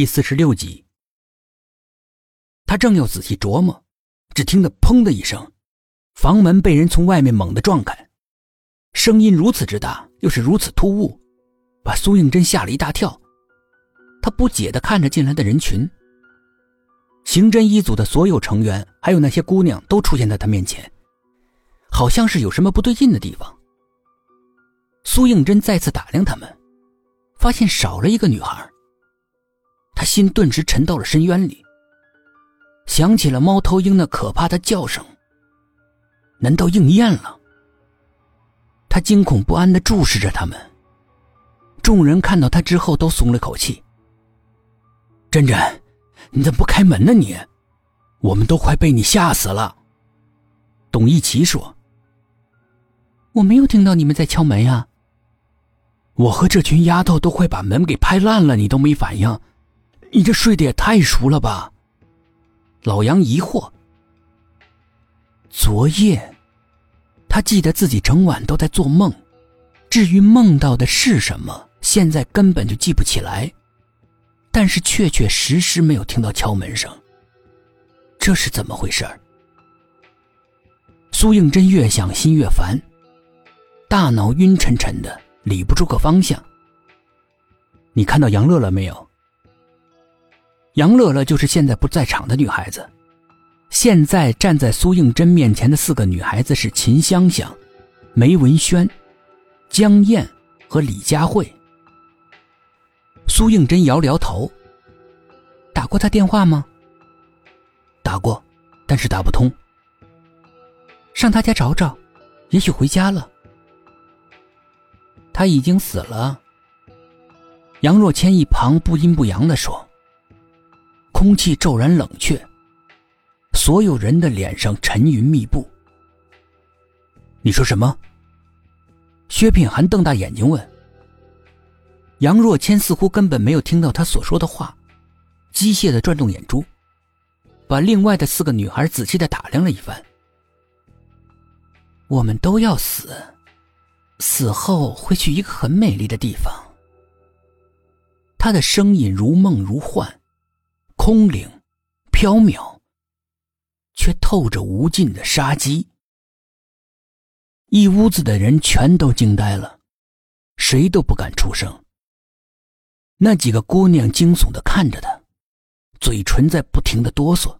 第四十六集。他正要仔细琢磨，只听得“砰”的一声，房门被人从外面猛地撞开，声音如此之大，又是如此突兀，把苏应真吓了一大跳。他不解地看着进来的人群，刑侦一组的所有成员，还有那些姑娘，都出现在他面前，好像是有什么不对劲的地方。苏应真再次打量他们，发现少了一个女孩。心顿时沉到了深渊里，想起了猫头鹰那可怕的叫声。难道应验了？他惊恐不安地注视着他们。众人看到他之后都松了口气。珍珍，你怎么不开门呢？你，我们都快被你吓死了。董一奇说：“我没有听到你们在敲门呀。我和这群丫头都快把门给拍烂了，你都没反应。”你这睡得也太熟了吧？老杨疑惑。昨夜，他记得自己整晚都在做梦，至于梦到的是什么，现在根本就记不起来。但是确确实实没有听到敲门声，这是怎么回事？苏应真越想心越烦，大脑晕沉沉的，理不出个方向。你看到杨乐了没有？杨乐乐就是现在不在场的女孩子。现在站在苏应真面前的四个女孩子是秦香香、梅文轩、江燕和李佳慧。苏应真摇了摇头。打过他电话吗？打过，但是打不通。上他家找找，也许回家了。他已经死了。杨若谦一旁不阴不阳的说。空气骤然冷却，所有人的脸上沉云密布。你说什么？薛品涵瞪大眼睛问。杨若谦似乎根本没有听到他所说的话，机械的转动眼珠，把另外的四个女孩仔细的打量了一番。我们都要死，死后会去一个很美丽的地方。他的声音如梦如幻。空灵、飘渺，却透着无尽的杀机。一屋子的人全都惊呆了，谁都不敢出声。那几个姑娘惊悚的看着他，嘴唇在不停的哆嗦。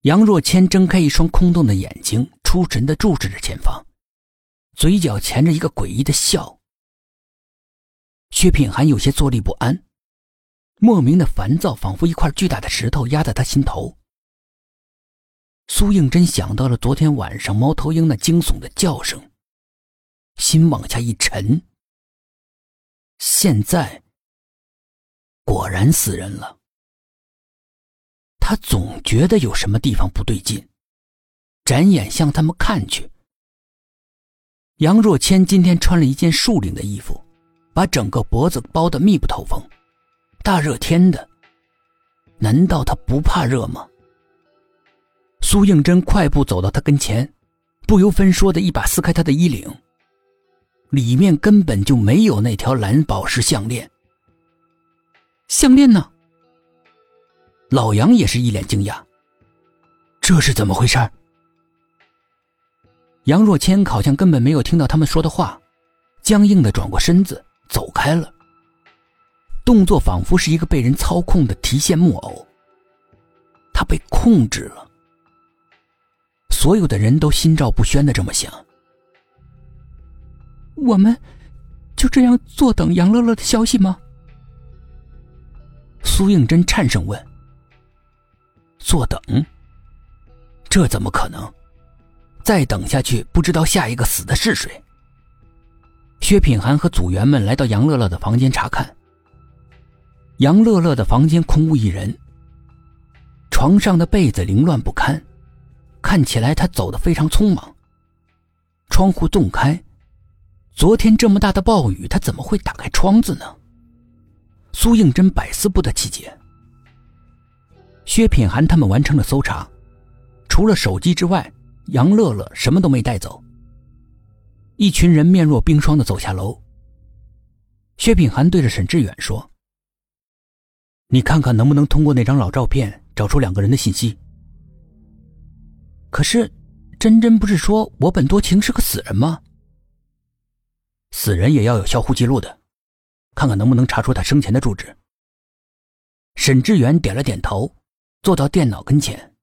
杨若谦睁开一双空洞的眼睛，出神的注视着前方，嘴角钳着一个诡异的笑。薛品涵有些坐立不安。莫名的烦躁，仿佛一块巨大的石头压在他心头。苏应真想到了昨天晚上猫头鹰那惊悚的叫声，心往下一沉。现在果然死人了。他总觉得有什么地方不对劲，展眼向他们看去。杨若谦今天穿了一件竖领的衣服，把整个脖子包得密不透风。大热天的，难道他不怕热吗？苏应真快步走到他跟前，不由分说的一把撕开他的衣领，里面根本就没有那条蓝宝石项链。项链呢？老杨也是一脸惊讶，这是怎么回事？杨若谦好像根本没有听到他们说的话，僵硬的转过身子走开了。动作仿佛是一个被人操控的提线木偶。他被控制了。所有的人都心照不宣的这么想。我们就这样坐等杨乐乐的消息吗？苏应真颤声问。坐等？这怎么可能？再等下去，不知道下一个死的是谁。薛品涵和组员们来到杨乐乐的房间查看。杨乐乐的房间空无一人，床上的被子凌乱不堪，看起来他走得非常匆忙。窗户洞开，昨天这么大的暴雨，他怎么会打开窗子呢？苏应真百思不得其解。薛品涵他们完成了搜查，除了手机之外，杨乐乐什么都没带走。一群人面若冰霜的走下楼。薛品涵对着沈志远说。你看看能不能通过那张老照片找出两个人的信息。可是，真真不是说我本多情是个死人吗？死人也要有销户记录的，看看能不能查出他生前的住址。沈志远点了点头，坐到电脑跟前。